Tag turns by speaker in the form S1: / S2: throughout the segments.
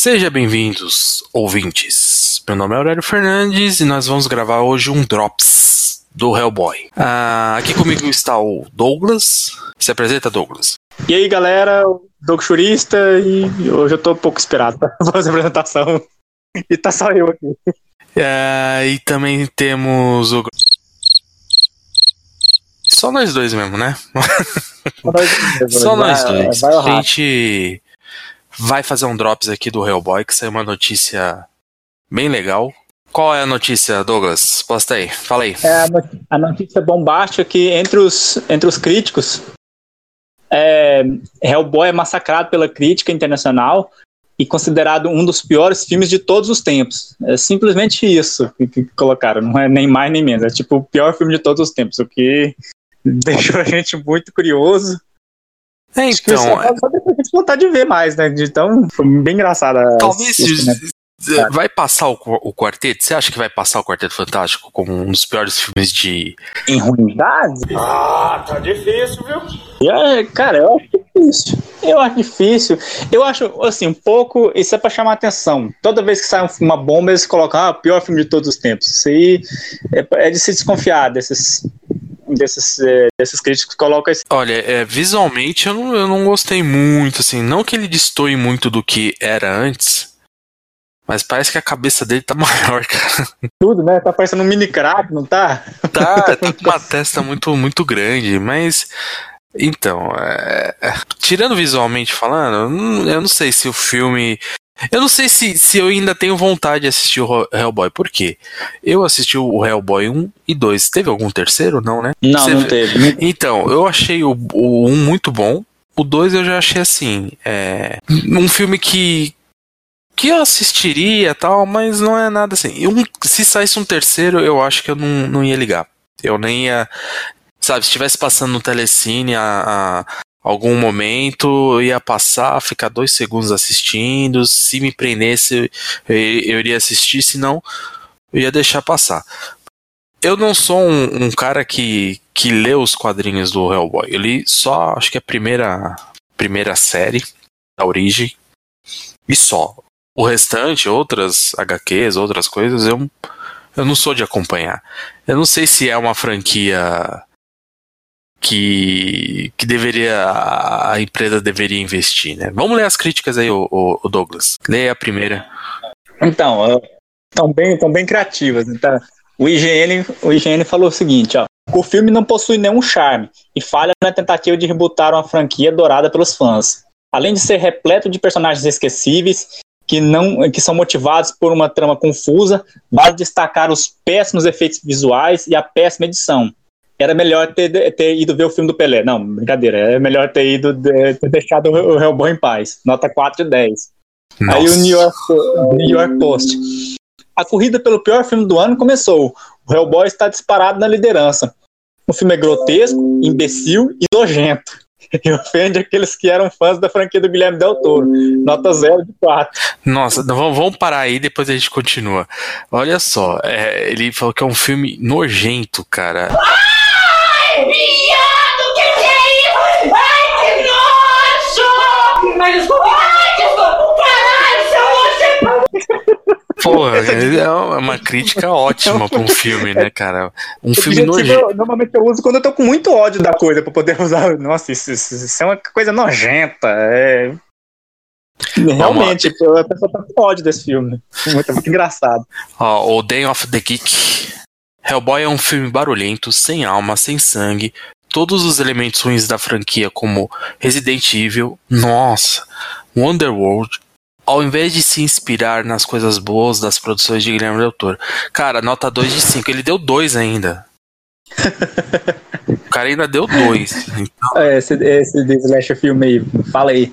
S1: Seja bem-vindos, ouvintes. Meu nome é Aurélio Fernandes e nós vamos gravar hoje um Drops do Hellboy. Ah, aqui comigo está o Douglas. Se apresenta, Douglas.
S2: E aí, galera, Doug Churista, e hoje eu tô um pouco esperado pra fazer a apresentação. E tá só eu aqui.
S1: Ah, e também temos o. Só nós dois mesmo, né? Só nós dois.
S2: Vai,
S1: A
S2: vai
S1: gente vai fazer um drops aqui do Hellboy, que saiu uma notícia bem legal. Qual é a notícia, Douglas? Posta aí, fala aí.
S2: É a no- a notícia bombástica que entre os, entre os críticos, é, Hellboy é massacrado pela crítica internacional e considerado um dos piores filmes de todos os tempos. É simplesmente isso que, que colocaram, não é nem mais nem menos. É tipo o pior filme de todos os tempos, o que deixou a gente muito curioso.
S1: É, então,
S2: só, deixou a gente vontade de ver mais, né? De Então, foi bem engraçado. a-
S1: talvez eh, vai passar o, o quarteto. Você acha que vai passar o Quarteto Fantástico como um dos piores filmes de.
S2: Em ruindade?
S3: Ah, tá difícil, viu?
S2: É, cara, eu acho difícil. Eu acho difícil. Eu acho, assim, um pouco. Isso é pra chamar atenção. Toda vez que sai um- uma bomba, eles colocam, ah, pior filme de todos os tempos. Isso aí é, é de se desconfiar desses. Desses, é, desses críticos que colocam esse.
S1: Olha, é, visualmente eu não, eu não gostei muito, assim. Não que ele destoie muito do que era antes. Mas parece que a cabeça dele tá maior, cara.
S2: Tudo, né? Tá parecendo um mini crack, não tá?
S1: Tá, tá com uma testa muito, muito grande, mas. Então, é, é, tirando visualmente falando, eu não sei se o filme. Eu não sei se, se eu ainda tenho vontade de assistir o Hellboy. Por quê? Eu assisti o Hellboy 1 e 2. Teve algum terceiro? Não, né?
S2: Não,
S1: Você
S2: não teve.
S1: Então, eu achei o, o 1 muito bom. O 2 eu já achei assim. É, um filme que. Que eu assistiria tal, mas não é nada assim. Um, se saísse um terceiro, eu acho que eu não, não ia ligar. Eu nem ia. Sabe, se estivesse passando no telecine a, a algum momento, eu ia passar, ficar dois segundos assistindo. Se me prendesse, eu, iria assistir, senão eu ia deixar passar. Eu não sou um, um cara que, que lê os quadrinhos do Hellboy. Eu li só, acho que a primeira, primeira série da origem. E só. O restante, outras HQs, outras coisas, eu, eu não sou de acompanhar. Eu não sei se é uma franquia que, que deveria a empresa deveria investir, né? Vamos ler as críticas aí, o, o, Douglas. Leia a primeira.
S2: Então, estão bem, tão bem criativas. Então, o, IGN, o IGN falou o seguinte, ó. O filme não possui nenhum charme e falha na tentativa de rebootar uma franquia adorada pelos fãs. Além de ser repleto de personagens esquecíveis que, não, que são motivados por uma trama confusa, vale destacar os péssimos efeitos visuais e a péssima edição. Era melhor ter, ter ido ver o filme do Pelé. Não, brincadeira. É melhor ter ido ter deixado o Hellboy em paz. Nota 4 de 10. Aí o
S1: Nossa.
S2: New York, New York Post. A corrida pelo pior filme do ano começou. O Hellboy está disparado na liderança. O filme é grotesco, imbecil e nojento. E ofende aqueles que eram fãs da franquia do Guilherme Del Toro. Nota 0 de 4.
S1: Nossa, vamos, parar aí, depois a gente continua. Olha só, é, ele falou que é um filme nojento, cara.
S4: Viado, Mas desculpa! Ai, desculpa! Caralho, seu você...
S1: Porra, é uma crítica ótima pra um filme, né, cara? Um filme nojento.
S2: normalmente eu uso quando eu tô com muito ódio da coisa, pra poder usar. Nossa, isso, isso- isso é uma coisa nojenta. É... Realmente, a pessoa tá com ódio desse filme. Muito, muito engraçado.
S1: Ó, o Day of the Geek. Hellboy é um filme barulhento, sem alma, sem sangue. Todos os elementos ruins da franquia, como Resident Evil, nossa, Wonderworld, ao invés de se inspirar nas coisas boas das produções de Guilherme Del Toro. Cara, nota 2 de 5. Ele deu 2 ainda. O cara ainda deu 2.
S2: É, Esse, esse de slasher filme aí, fala aí.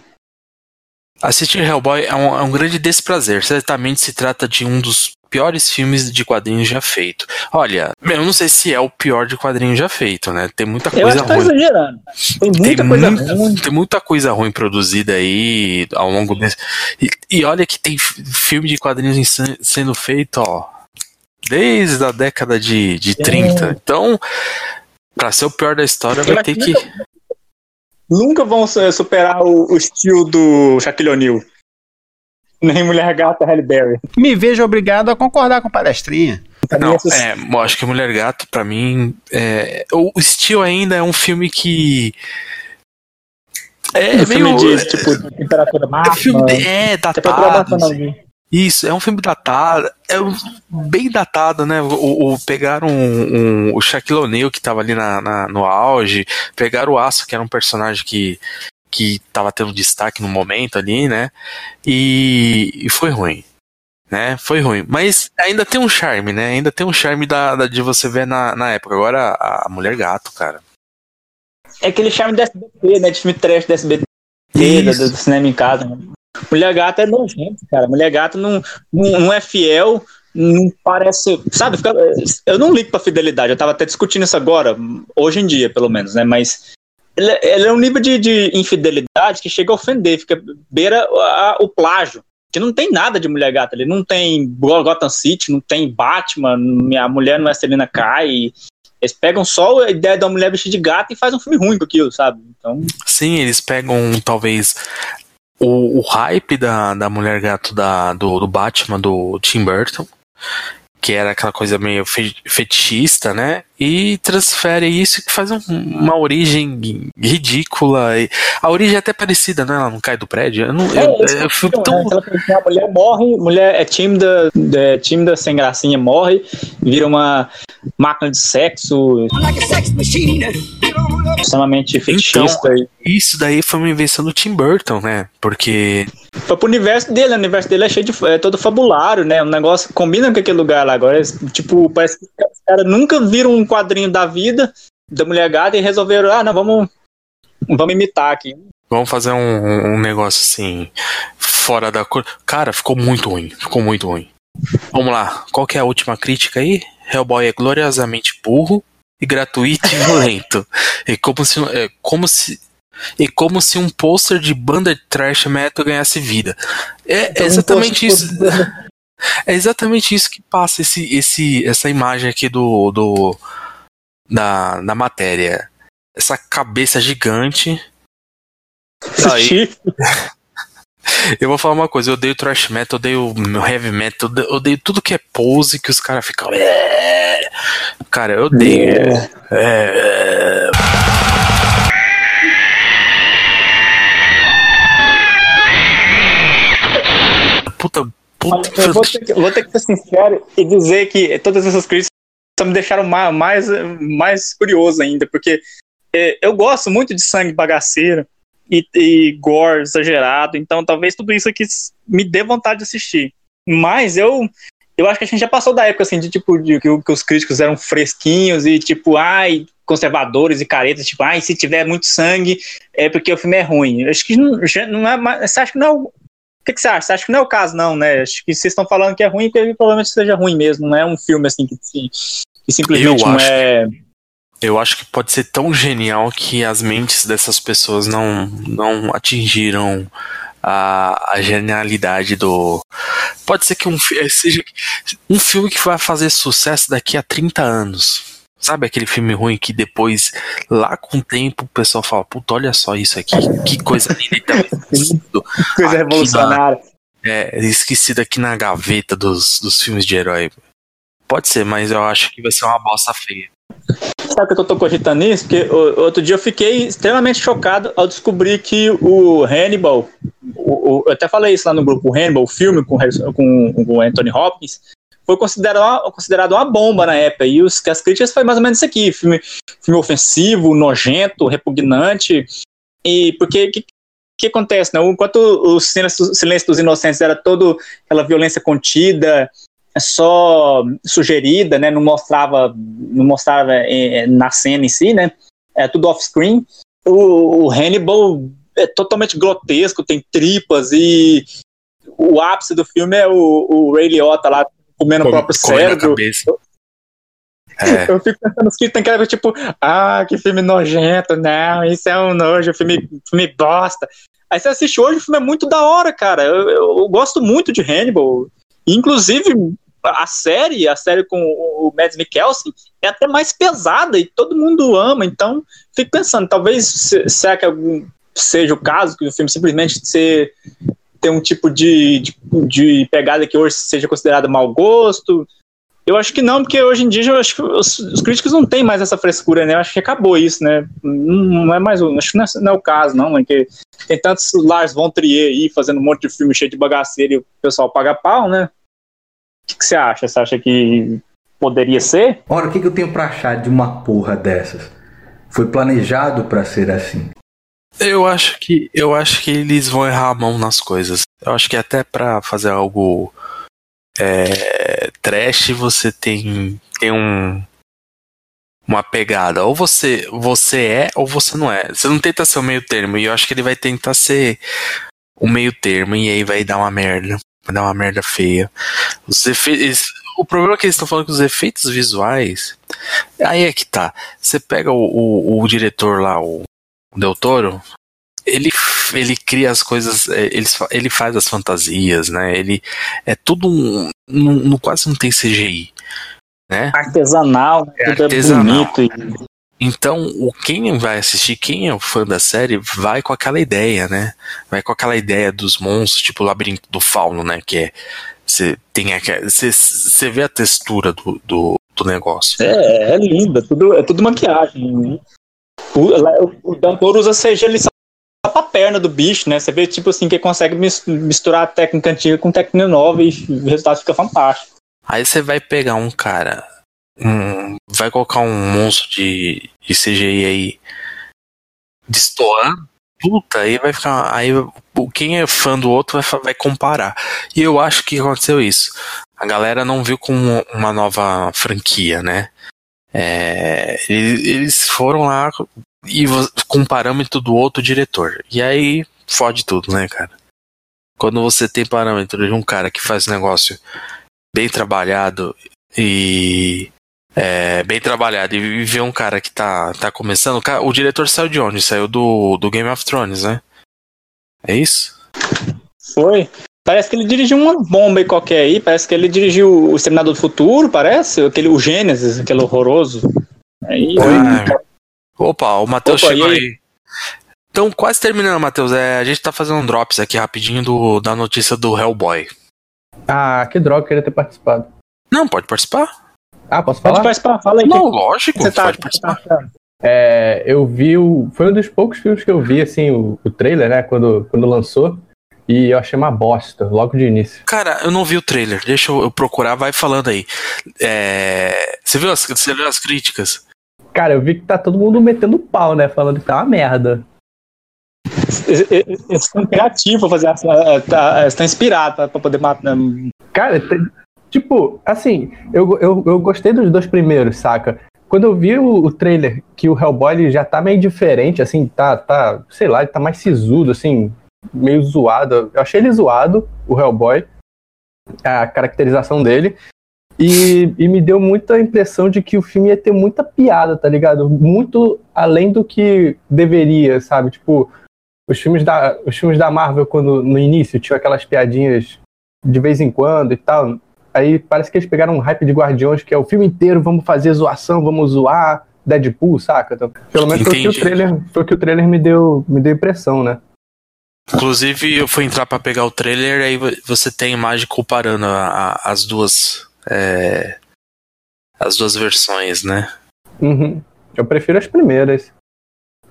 S1: Assistir Hellboy é um, é um grande desprazer. Certamente se trata de um dos piores filmes de quadrinhos já feito. Olha, eu não sei se é o pior de quadrinhos já feito, né? Tem muita
S2: Eu
S1: coisa
S2: acho que tá
S1: ruim.
S2: exagerando. Tem muita
S1: tem,
S2: coisa
S1: muita,
S2: ruim.
S1: tem muita coisa ruim produzida aí ao longo desse. E, e olha que tem filme de quadrinhos sendo feito, ó, desde a década de, de 30. Então, pra ser o pior da história, vai ter que.
S2: Nunca vão su- superar o, o estilo do Shaquille O'Neal. Nem Mulher Gata Halle Berry.
S5: Me vejo obrigado a concordar com palestrinha.
S1: Não, é, eu acho que Mulher Gato, pra mim, é, o Steel ainda é um filme que.
S2: É,
S1: É
S2: um filme
S1: meio-
S2: de, tipo, temperatura
S1: É, um
S2: máxima.
S1: filme de- é
S2: temperatura
S1: datado. assim. Isso, é um filme datado, é um- bem datado, né? O, o- pegaram um- um- o Shaquille O'Neal, que tava ali na, na- no auge, pegaram o Aço, que era um personagem que, que tava tendo destaque no momento ali, né? E, e foi ruim. Né? Foi ruim. Mas ainda tem um charme, né? Ainda tem um charme da, da- de você ver na, na época. Agora, a, a Mulher Gato, cara.
S2: É aquele charme do SBT, né? De filme trash do SBT, do, do cinema em casa. né? Mulher Gata é nojento, cara. Mulher Gata não, não, não é fiel, não parece. Sabe, eu não ligo pra fidelidade. Eu tava até discutindo isso agora, hoje em dia, pelo menos, né? Mas ele, ele é um nível de, de infidelidade que chega a ofender, fica beira a- o plágio. Que não tem nada de Mulher Gata. Ele não tem Gotham City, não tem Batman, minha mulher não é Selena Kai. Eles pegam só a ideia da mulher vestida de gato e fazem um filme ruim com aquilo, sabe? Então,
S1: Sim, eles pegam talvez o, o hype da, da mulher gato da, do, do Batman do Tim Burton, que era aquela coisa meio fe- fetichista, né? E transfere isso e faz um- uma origem ridícula. E a origem é até parecida, né? Ela não cai do prédio. Eu não, eu,
S2: esse
S1: eu fico
S2: filme,
S1: tão.
S2: coisa que a mulher morre, mulher é tímida, é tímida, sem gracinha, morre, vira uma máquina de sexo extremamente fetichista. e
S1: Isso daí foi uma invenção do Tim Burton, né? Porque
S2: Foi pro universo dele, o universo dele é cheio de. é todo fabulário, né? Um negócio combina com aquele lugar lá. Agora, tipo, parece que os caras nunca viram um quadrinho da vida da mulher gata e resolveram, ah, não, vamos. Vamos imitar aqui.
S1: vamos fazer um, um negócio assim, fora da cor. Cara, ficou muito ruim. Ficou muito ruim. Vamos lá. Qual que é a última crítica aí? Hellboy é gloriosamente burro e gratuito e violento. É como se, é como se, é como se um pôster de banda de thrash metal ganhasse vida. É
S2: Então,
S1: exatamente
S2: um
S1: isso. É exatamente isso que passa esse, esse, essa imagem aqui do, do da, da matéria. Essa cabeça gigante. Aí,
S2: Chifre.
S1: Eu vou falar uma coisa, eu odeio thrash metal, odeio heavy metal, eu odeio tudo que é pose que os caras ficam. "É". Cara, eu odeio. É. Puta, puta.
S2: Eu vou ter, que, vou ter que ser sincero e dizer que todas essas críticas só me deixaram ma- mais, mais, curioso ainda, porque é, eu gosto muito de sangue bagaceiro e, e gore exagerado, então talvez tudo isso aqui me dê vontade de assistir. Mas eu, eu acho que a gente já passou da época assim, de tipo, de, que, que os críticos eram fresquinhos e tipo, ai, conservadores e caretas, tipo, ai, se tiver muito sangue é porque o filme é ruim. Eu acho que não, não é mais. Você acha que não é o- o que, que você acha? Você acha que não é o caso, não, né? Acho que vocês estão falando que é ruim, porque provavelmente seja ruim mesmo. Não é um filme assim que, que simplesmente
S1: Eu
S2: não
S1: acho
S2: é.
S1: Eu acho que pode ser tão genial que as mentes dessas pessoas não, não atingiram a, a genialidade do. Pode ser que um, fi- seja um filme que vai fazer sucesso daqui a 30 anos. Sabe aquele filme ruim que depois, lá com o tempo, o pessoal fala: Puta, olha só isso aqui, que coisa linda. e esquecido,
S2: Coisa revolucionária.
S1: é, esquecido aqui na gaveta dos, dos filmes de herói. Pode ser, mas eu acho que vai ser uma bosta feia.
S2: Sabe que eu tô cogitando isso? Porque o- outro dia eu fiquei extremamente chocado ao descobrir que o Hannibal, o- o- eu até falei isso lá no grupo, o Hannibal, o filme com, com, com o Anthony Hopkins, foi considerado considerado uma bomba na época. E os, as críticas foi mais ou menos isso aqui: filme, filme ofensivo, nojento, repugnante. E porque. Que, que acontece, né? Enquanto o Silêncio, Silêncio dos Inocentes era todo aquela violência contida, só sugerida, né? Não mostrava, não mostrava eh, na cena em si, né? É tudo off-screen. O, o Hannibal é totalmente grotesco, tem tripas e o ápice do filme é o, o Ray Liotta lá comendo o próprio cérebro.
S1: É.
S2: Eu fico pensando nos que tem cara tipo, ah, que filme nojento, não, isso é um nojo, filme, filme bosta. Aí você assiste hoje, o filme é muito da hora, cara. Eu, eu- eu gosto muito de Hannibal. Inclusive, a série, a série com o Mads Mikkelsen, é até mais pesada e todo mundo ama. Então, fico pensando, talvez se- será que algum, seja o caso que o filme simplesmente ser, ter um tipo de, de, de pegada que hoje seja considerada mau gosto. Eu acho que não, porque hoje em dia eu acho que os, os críticos não têm mais essa frescura, né? Eu acho que acabou isso, né? Não, não é mais. Acho que não é, não é o caso, não, porque tem tantos Lars von Trier aí fazendo um monte de filme cheio de bagaceira e o pessoal paga pau, né? O que, que você acha? Você acha que poderia ser?
S6: Ora, o que, que eu tenho pra achar de uma porra dessas? Foi planejado pra ser assim.
S1: Eu acho que eu acho que eles vão errar a mão nas coisas. Eu acho que até pra fazer algo é, trash você tem tem um uma pegada. Ou você você é ou você não é. Você não tenta ser o meio termo. E eu acho que ele vai tentar ser o meio termo e aí vai dar uma merda. Vai dar uma merda feia. Os efeitos, o problema é que eles estão falando que os efeitos visuais. Aí é que tá. Você pega o, o, o diretor lá, o Del Toro, ele, ele cria as coisas, é, ele, ele faz as fantasias, né? Ele é tudo um, um, quase não tem CGI, né?
S2: Artesanal,
S1: É
S2: tudo
S1: artesanal.
S2: é bonito.
S1: Então, o quem vai assistir, quem é fã da série, vai com aquela ideia, né? Vai com aquela ideia dos monstros, tipo o labirinto do fauno, né? Que é você tem você, vê a textura do, do, do negócio.
S2: É, é lindo, é tudo, é tudo maquiagem. O, o, o Dampor usa CG ali só pra perna do bicho, né? Você vê, tipo assim, que ele consegue mis- misturar a técnica antiga com técnica nova e o resultado fica fantástico.
S1: Aí você vai pegar um cara, um, vai colocar um monstro de, de CGI aí destoando, puta, aí vai ficar. Aí quem é fã do outro vai, vai comparar. E eu acho que aconteceu isso. A galera não viu com uma nova franquia, né? É, eles, foram lá e com um parâmetro do outro diretor. E aí fode tudo, né, cara? Quando você tem parâmetro de um cara que faz negócio bem trabalhado e é, bem trabalhado e vê um cara que tá, tá começando. o diretor saiu de onde? Saiu do, do Game of Thrones, né? É isso?
S2: Foi. Parece que ele dirigiu uma bomba aí qualquer aí. Parece que ele dirigiu o Exterminador do Futuro, parece. Aquele, o Gênesis, aquele horroroso. Aí,
S1: Ah, Opa, o Matheus chegou
S2: aí?
S1: aí. Então, quase terminando, Matheus. É, a gente tá fazendo um drops aqui rapidinho do, da notícia do Hellboy.
S7: Ah, que droga, eu queria ter participado.
S1: Não, pode participar?
S7: Ah, posso
S2: pode
S7: falar?
S2: participar, fala aí.
S1: Não, lógico,
S2: Você tá,
S1: pode
S2: você tá
S1: participar.
S2: achando?
S7: É, eu vi o. Foi um dos poucos filmes que eu vi, assim, o, o trailer, né? Quando, quando lançou. E eu achei uma bosta, logo de início.
S1: Cara, eu não vi o trailer. Deixa eu, eu procurar, vai falando aí. É, você, viu as, você viu as críticas?
S7: Cara, eu vi que tá todo mundo metendo pau, né? Falando que tá uma merda.
S2: Eles estão criativos pra fazer tá- estão inspirados pra pra poder matar.
S7: Cara, tem- tipo, assim, eu, eu, eu gostei dos dois primeiros, saca? Quando eu vi o, o trailer que o Hellboy já tá meio diferente, assim, tá, tá, sei lá, ele tá mais sisudo, assim, meio zoado. Eu achei ele zoado, o Hellboy, a caracterização dele. E, e me deu muita impressão de que o filme ia ter muita piada, tá ligado? Muito além do que deveria, sabe? Tipo, os filmes da, os filmes da Marvel, quando no início tinha aquelas piadinhas de vez em quando e tal. Aí parece que eles pegaram um hype de Guardiões, que é o filme inteiro, vamos fazer zoação, vamos zoar Deadpool, saca? Então, pelo menos foi o, que o trailer, foi o que o trailer me deu, me deu impressão, né?
S1: Inclusive, eu fui entrar pra pegar o trailer, aí vo- você tem imagem comparando a- a- as duas. é, as duas versões, né?
S7: Uhum. Eu prefiro as primeiras.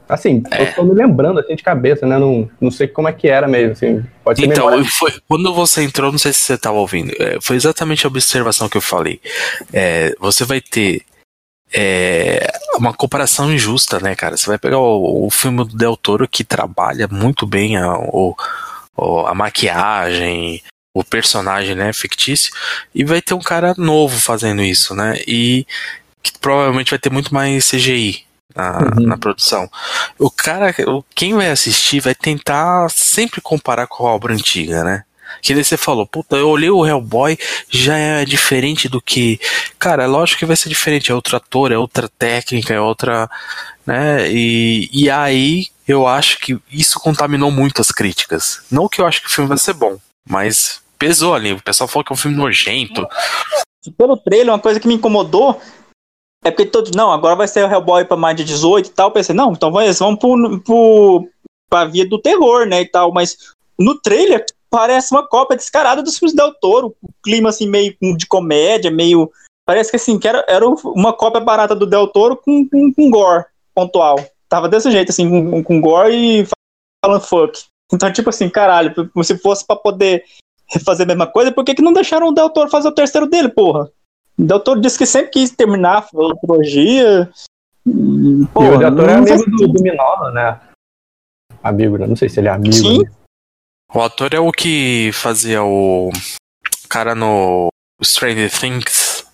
S7: Assim,
S1: É.
S7: eu tô me lembrando assim de cabeça, né? Não, não sei como é que era mesmo, assim. Pode ser
S1: Então,
S7: memória.
S1: foi, quando você entrou, não sei se você estava ouvindo, é, foi exatamente a observação que eu falei. É, você vai ter é, uma comparação injusta, né, cara? Você vai pegar o, o filme do Del Toro que trabalha muito bem a, o- a maquiagem, o personagem, né, fictício, e vai ter um cara novo fazendo isso, né? E que provavelmente vai ter muito mais CGI na,
S7: Uhum.
S1: na produção. O cara, quem vai assistir vai tentar sempre comparar com a obra antiga, né? Que daí você falou, puta, eu olhei o Hellboy, já é diferente do que. Cara, é lógico que vai ser diferente, é outro ator, é outra técnica, é outra. né? E, e aí eu acho que isso contaminou muito as críticas. Não que eu acho que o filme vai ser bom, mas pesou ali. O pessoal falou que é um filme nojento.
S2: Pelo trailer, uma coisa que me incomodou é porque todos. Não, agora vai ser o Hellboy pra mais de 18 e tal. Eu pensei, não, então eles vão pro, pro, pra via do terror, né? E tal. Mas no trailer, parece uma cópia descarada dos filmes Del Toro. O clima, assim, meio de comédia, meio. Parece que, assim, que era, era uma cópia barata do Del Toro com, com, com gore pontual. Tava desse jeito, assim, com, com gore e falando fuck. Então, tipo assim, caralho, se fosse pra poder fazer a mesma coisa, por que, que não deixaram o Del Toro fazer o terceiro dele, porra? O Del Toro disse que sempre quis terminar a trilogia.
S7: Porra, e o Del Toro é amigo do, do Minola, né? Amigo, né? Não sei se ele é amigo. Sim. Né?
S1: O ator é o que fazia o cara no Stranger Things.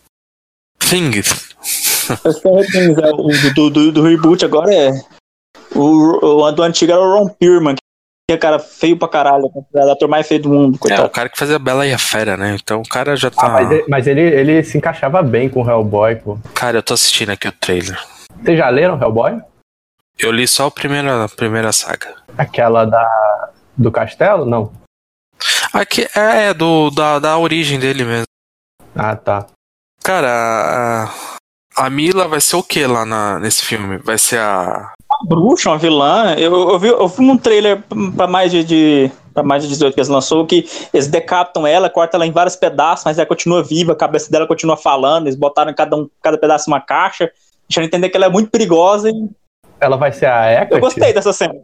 S1: Things.
S2: Stranger Things, é, o do, do, do, reboot agora é. O, o do antigo era o Ron Perlman, que é cara feio pra caralho, é o ator mais feio do mundo.
S1: Coitado. É, o cara que fazia a Bela e a Fera, né? Então o cara já tá. Ah,
S7: mas, ele, mas ele, ele se encaixava bem com o Hellboy, pô.
S1: Cara, eu tô assistindo aqui o trailer.
S7: Vocês já leram Hellboy?
S1: Eu li só a primeira, a primeira saga.
S7: Aquela da. do castelo? Não.
S1: Aqui é, é do, da, da origem dele mesmo.
S7: Ah, tá.
S1: Cara, a, a Mila vai ser o que lá na, nesse filme? Vai ser a.
S2: Uma bruxa, uma vilã. Eu, eu, vi, eu vi um trailer pra mais de, de para mais de 18 que eles lançou, que eles decapitam ela, cortam ela em vários pedaços, mas ela continua viva, a cabeça dela continua falando, eles botaram cada, um, cada pedaço uma caixa, deixando entender que ela é muito perigosa e
S7: ela vai ser a Hecate?
S2: Eu gostei dessa cena.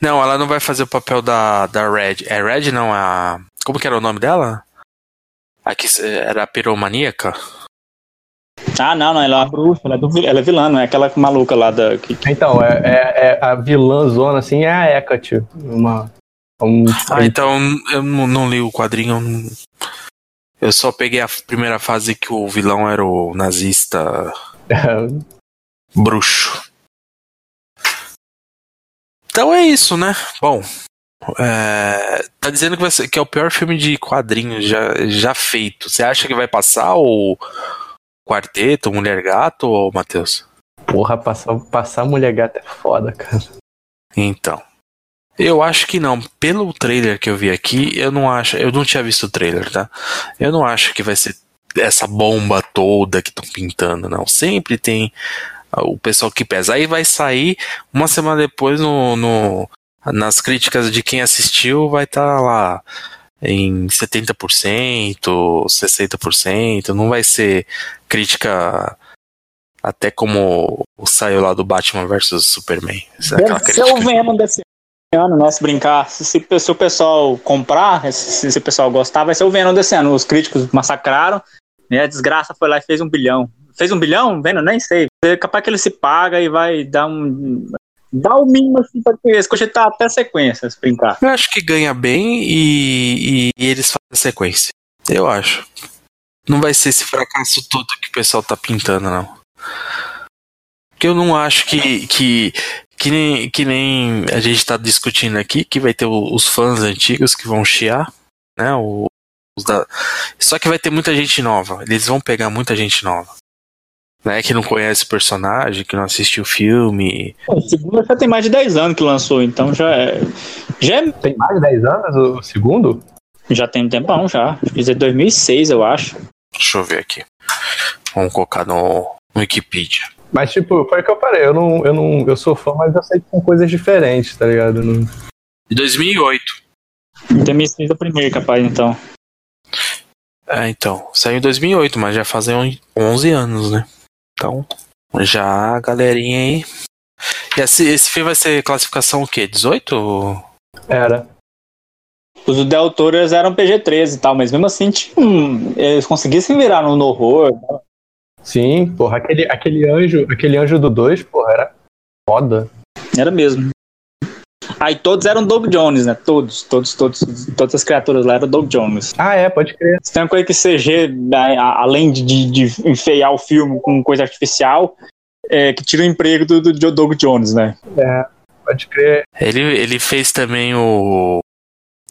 S1: Não, ela não vai fazer o papel da, da Red. É Red, não, a. Como que era o nome dela? A que era a piromaníaca?
S2: Ah, não, não, ela é uma bruxa, ela é, do, ela é vilã, não é aquela maluca lá da. Que...
S7: Então, é, é, é, a vilã zona, assim, é a Hecate. Uma. Um...
S1: Ah, então eu não, não li o quadrinho. Eu, não... eu só peguei a primeira fase que o vilão era o nazista. bruxo. Então é isso, né? Bom, é, tá dizendo que, ser, que, é o pior filme de quadrinhos já, já feito. Você acha que vai passar o Quarteto, Mulher Gato ou Matheus?
S7: Porra, passar, passar Mulher Gato é foda, cara.
S1: Então. Eu acho que não. Pelo trailer que eu vi aqui, eu não acho. Eu não tinha visto o trailer, tá? Eu não acho que vai ser essa bomba toda que estão pintando, não. Sempre tem o pessoal que pesa. Aí vai sair uma semana depois no, no nas críticas de quem assistiu, vai estar tá lá em 70%, 60%, não vai ser crítica até como saiu lá do Batman vs Superman.
S2: Deve ser o Venom desse ano, né? Se brincar. Se, se, o pessoal comprar, se, se, o pessoal gostar, vai ser o Venom desse ano. Os críticos massacraram, né? A desgraça foi lá e fez um bilhão. Fez um bilhão? Vendo? Nem sei. É capaz que ele se paga e vai dar um. Dá o mínimo assim pra cogitar até sequência, se brincar.
S1: Eu acho que ganha bem e, e, e eles fazem sequência. Eu acho. Não vai ser esse fracasso todo que o pessoal tá pintando, não. Porque eu não acho que, que, que, nem, que nem a gente tá discutindo aqui, que vai ter os fãs antigos que vão chiar, né? O, da... Só que vai ter muita gente nova. Eles vão pegar muita gente nova né, que não conhece o personagem, que não assistiu o filme.
S2: O segundo já tem mais de 10 anos que lançou, então já é. Já é...
S7: Tem mais de 10 anos o segundo?
S2: Já tem um tempão já. Fiz em 2006, eu acho.
S1: Deixa eu ver aqui. Vamos colocar no, no Wikipedia.
S7: Mas, tipo, foi o que eu falei. Eu, não, eu, não, eu sou fã, mas eu sei que são coisas diferentes, tá ligado? Não...
S1: De 2008.
S2: 2006 é o primeiro, capaz, então.
S1: É, então. Saiu em 2008, mas já fazem 11 anos, né? Então, já a galerinha aí. E esse, esse filme vai ser classificação o quê? 18?
S7: Era.
S2: Os do Del Toro eram PG-13 e tal, mas mesmo assim, tipo, eles conseguissem virar no, no horror.
S7: Sim, porra, aquele, aquele anjo, aquele anjo do 2, porra, era foda.
S2: Era mesmo. Aí todos eram Doug Jones, né? Todos, todos, todos, todas as criaturas lá eram Doug Jones.
S7: Ah, é, pode crer.
S2: Se tem uma coisa que CG, né, além de, de, de enfeiar o filme com coisa artificial, é, que tira o emprego do, do Doug Jones, né?
S7: É, pode crer.
S1: Ele, ele fez também o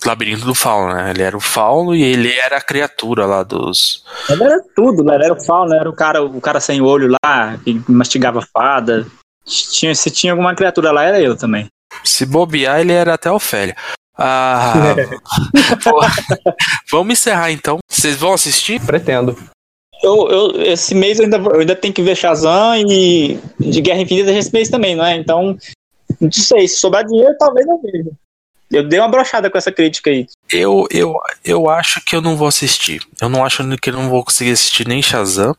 S1: Labirinto do Fauno, né? Ele era o Fauno e ele era a criatura lá dos.
S2: Ele era tudo, né? Ele era o Fauno, era o cara, o cara sem olho lá, que mastigava fada. Tinha, se tinha alguma criatura lá, era eu também.
S1: Se bobear, ele era até Ofélia. Ah, vamos encerrar então. Vocês vão assistir?
S7: Pretendo.
S2: Eu, eu, esse mês eu ainda, eu ainda tenho que ver Shazam e de Guerra Infinita esse mês também, não é? Então, não sei, se sobrar dinheiro, talvez eu veja. Eu dei uma brochada com essa crítica aí.
S1: Eu, eu, eu acho que eu não vou assistir. Eu não acho que eu não vou conseguir assistir nem Shazam.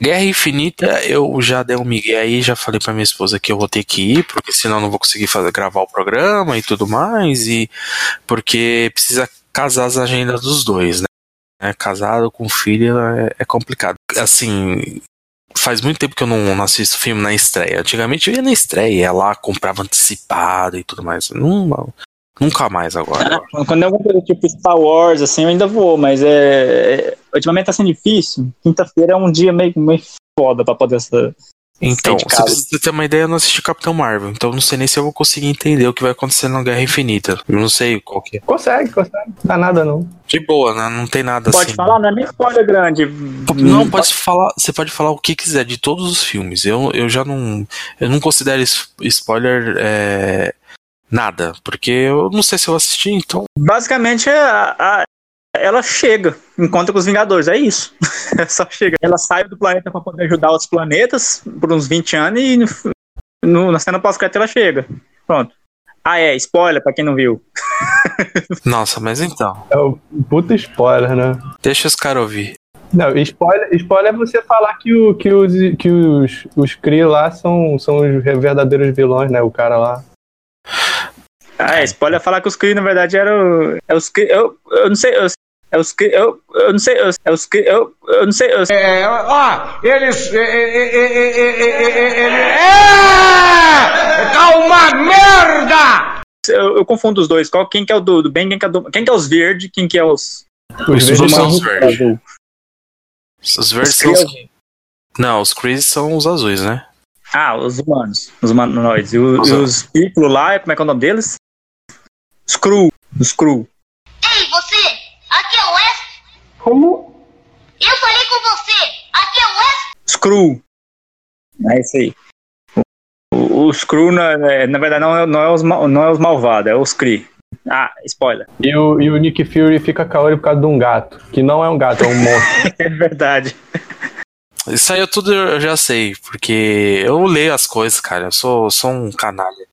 S1: Guerra Infinita, eu já dei um migué aí, já falei pra minha esposa que eu vou ter que ir, porque senão não vou conseguir fazer, gravar o programa e tudo mais, e porque precisa casar as agendas dos dois, né? É, casado com filho é, é complicado. Assim, faz muito tempo que eu não, não assisto filme na estreia. Antigamente eu ia na estreia, ia lá, comprava antecipado e tudo mais. Não, nunca mais agora.
S2: Quando é alguma coisa tipo Star Wars, assim, eu ainda vou, mas é. é ultimamente tá sendo difícil. Quinta-feira é um dia meio, meio foda pra poder essa.
S1: Então, você precisa ter uma ideia, eu não assisti Capitão Marvel, então não sei nem se eu vou conseguir entender o que vai acontecer na Guerra Infinita. Eu não sei qual que é.
S7: Consegue, consegue. Não dá nada, não.
S1: De boa, né? Não tem nada
S2: Pode
S1: assim.
S2: falar, não é nem spoiler grande.
S1: Não, pode falar, você pode falar o que quiser de todos os filmes. Eu, eu já não. Eu não considero spoiler é, nada, porque eu não sei se eu assisti, então.
S2: Basicamente, a- a- ela chega, encontra com os Vingadores, é isso. Só chega. Ela sai do planeta pra poder ajudar outros planetas por uns 20 anos e no, no- na cena pós-crédito ela chega. Pronto. Ah, é, spoiler pra quem não viu.
S1: Nossa, mas então.
S7: É o puta spoiler, né?
S1: Deixa os caras ouvir.
S7: Não, spoiler, spoiler é você falar que, o, que, os, que os, os Kree lá são, são os verdadeiros vilões, né? O cara lá.
S2: Ah, spoiler falar que os Kree, na verdade, eram. É os Kree, eu, eu não sei. Eu, é os que eu, eu não sei, é os que eu, eu não sei. Eu...
S3: É, ó, eles. Ele. É! Tá uma merda!
S2: Eu, eu, confundo os dois. Qual, quem que é o do, do bem, quem que é, do, quem que é os verdes, quem que é os.
S7: Os verdes
S1: são os verdes. Os verdes são os. Não, os Chris são os azuis, né?
S2: Ah, os humanos, os humanoides. E,
S1: os,
S2: os, os lá, como é que é o nome deles? Screw. Screw.
S8: Ei, você! Aqui é o West!
S7: Como?
S8: Eu falei com você! Aqui é o West!
S2: Screw. É isso aí. O, o Screw, na, é, na verdade, não é, não, é os, não é os malvados, é os Kree. Ah, spoiler.
S7: E o, e o Nick Fury fica calor por causa de um gato. Que não é um gato, é um monstro.
S2: É verdade.
S1: Isso aí eu tudo eu já sei, porque eu leio as coisas, cara. Eu sou, sou um canalha.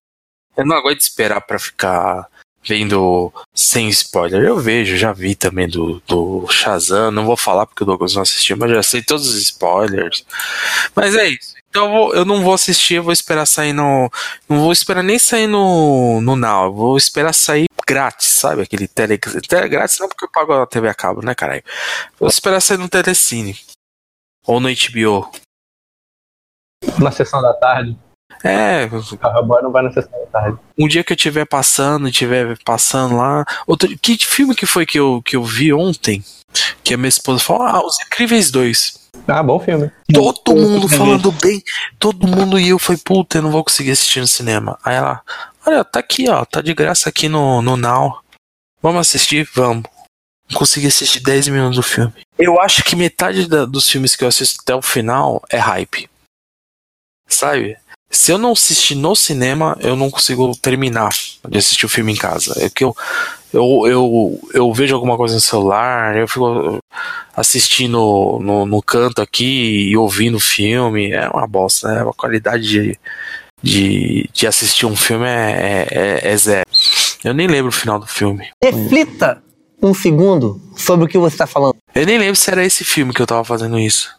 S1: Eu não aguento esperar pra ficar vendo sem spoiler. Eu vejo, já vi também do, do Shazam. Não vou falar porque o Douglas não assistiu, mas já sei todos os spoilers. Mas é isso. Então eu, vou- eu não vou assistir, eu vou esperar sair no. Não vou esperar nem sair no, no Now. Vou esperar sair grátis, sabe? Aquele tele, tele grátis, não porque eu pago a TV a cabo, né, caralho? Vou esperar sair no Telecine. Ou no HBO.
S7: na sessão da tarde.
S1: É,
S7: O Carraboy não vai na sessão da tarde.
S1: um dia que eu estiver passando, estiver passando lá. Outro, que filme que foi que eu, que eu vi ontem? Que a minha esposa falou: Ah, Os Incríveis 2.
S7: Ah, bom filme.
S1: Todo mundo falando bem, todo mundo e eu foi, puta, eu não vou conseguir assistir no cinema. Aí ela, olha, tá aqui, ó, tá de graça aqui no, no Now. Vamos assistir? Vamos. Consegui assistir 10 minutos do filme. Eu acho que metade da- dos filmes que eu assisto até o final é hype. Sabe? Se eu não assistir no cinema, eu não consigo terminar de assistir o filme em casa. É que eu, eu, eu, eu vejo alguma coisa no celular, eu fico assistindo no, no canto aqui e ouvindo o filme. É uma bosta, né? A qualidade de, de, de assistir um filme é, é, é zero. Eu nem lembro o final do filme.
S9: Reflita um segundo sobre o que você está falando.
S1: Eu nem lembro se era esse filme que eu tava fazendo isso.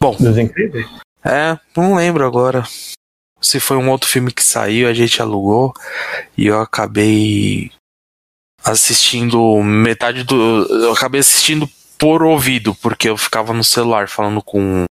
S1: Bom,
S7: Dos Incríveis?
S1: É, não lembro agora. Se foi um outro filme que saiu, a gente alugou e eu acabei assistindo metade do. Eu acabei assistindo por ouvido, porque eu ficava no celular falando com.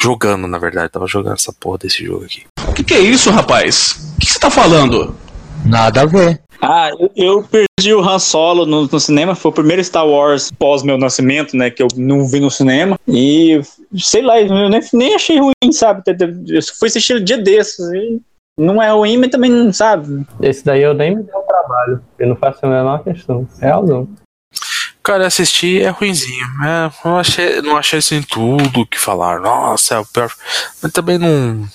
S1: Jogando, na verdade, tava jogando essa porra desse jogo aqui.
S10: O que, que é isso, rapaz? O que que você tá falando?
S9: Nada a ver.
S2: Ah, eu, perdi o Han Solo no, no cinema. Foi o primeiro Star Wars pós meu nascimento, né? Que eu não vi no cinema. E sei lá, eu nem, nem achei ruim, sabe? Eu fui assistir um dia desses. E não é ruim, mas também não sabe.
S7: Esse daí eu nem me dei o trabalho. Eu não faço a menor questão. É Realzão.
S1: Cara, assistir é ruinzinho. É, não achei, não achei assim tudo que falaram. Nossa, é o pior. Mas também não,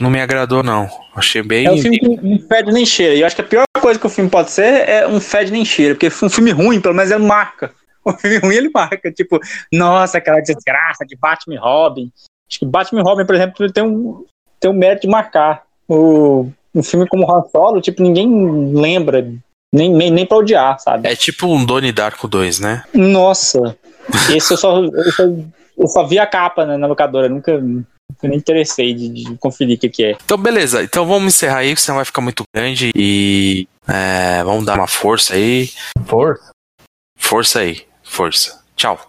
S1: não me agradou, não. Achei bem.
S2: É um filme que não fede nem cheira. E eu acho que a pior coisa que o filme pode ser é um fede nem cheira. Porque um filme ruim, pelo menos, ele marca. O filme ruim, ele marca. Tipo, nossa, aquela desgraça de Batman e Robin. Acho que Batman e Robin, por exemplo, tem um, tem um mérito de marcar. O um filme como Han Solo, tipo, ninguém lembra, nem, nem, nem pra odiar, sabe?
S1: É tipo um Donnie Darko 2, né?
S2: Nossa, esse eu só, eu só, eu só vi a capa né, na locadora, nunca, nunca nem interessei de, de conferir o que, que é.
S1: Então, beleza. Então vamos encerrar aí, senão vai ficar muito grande e é, vamos dar uma força aí.
S7: Força?
S1: Força aí, força. Tchau.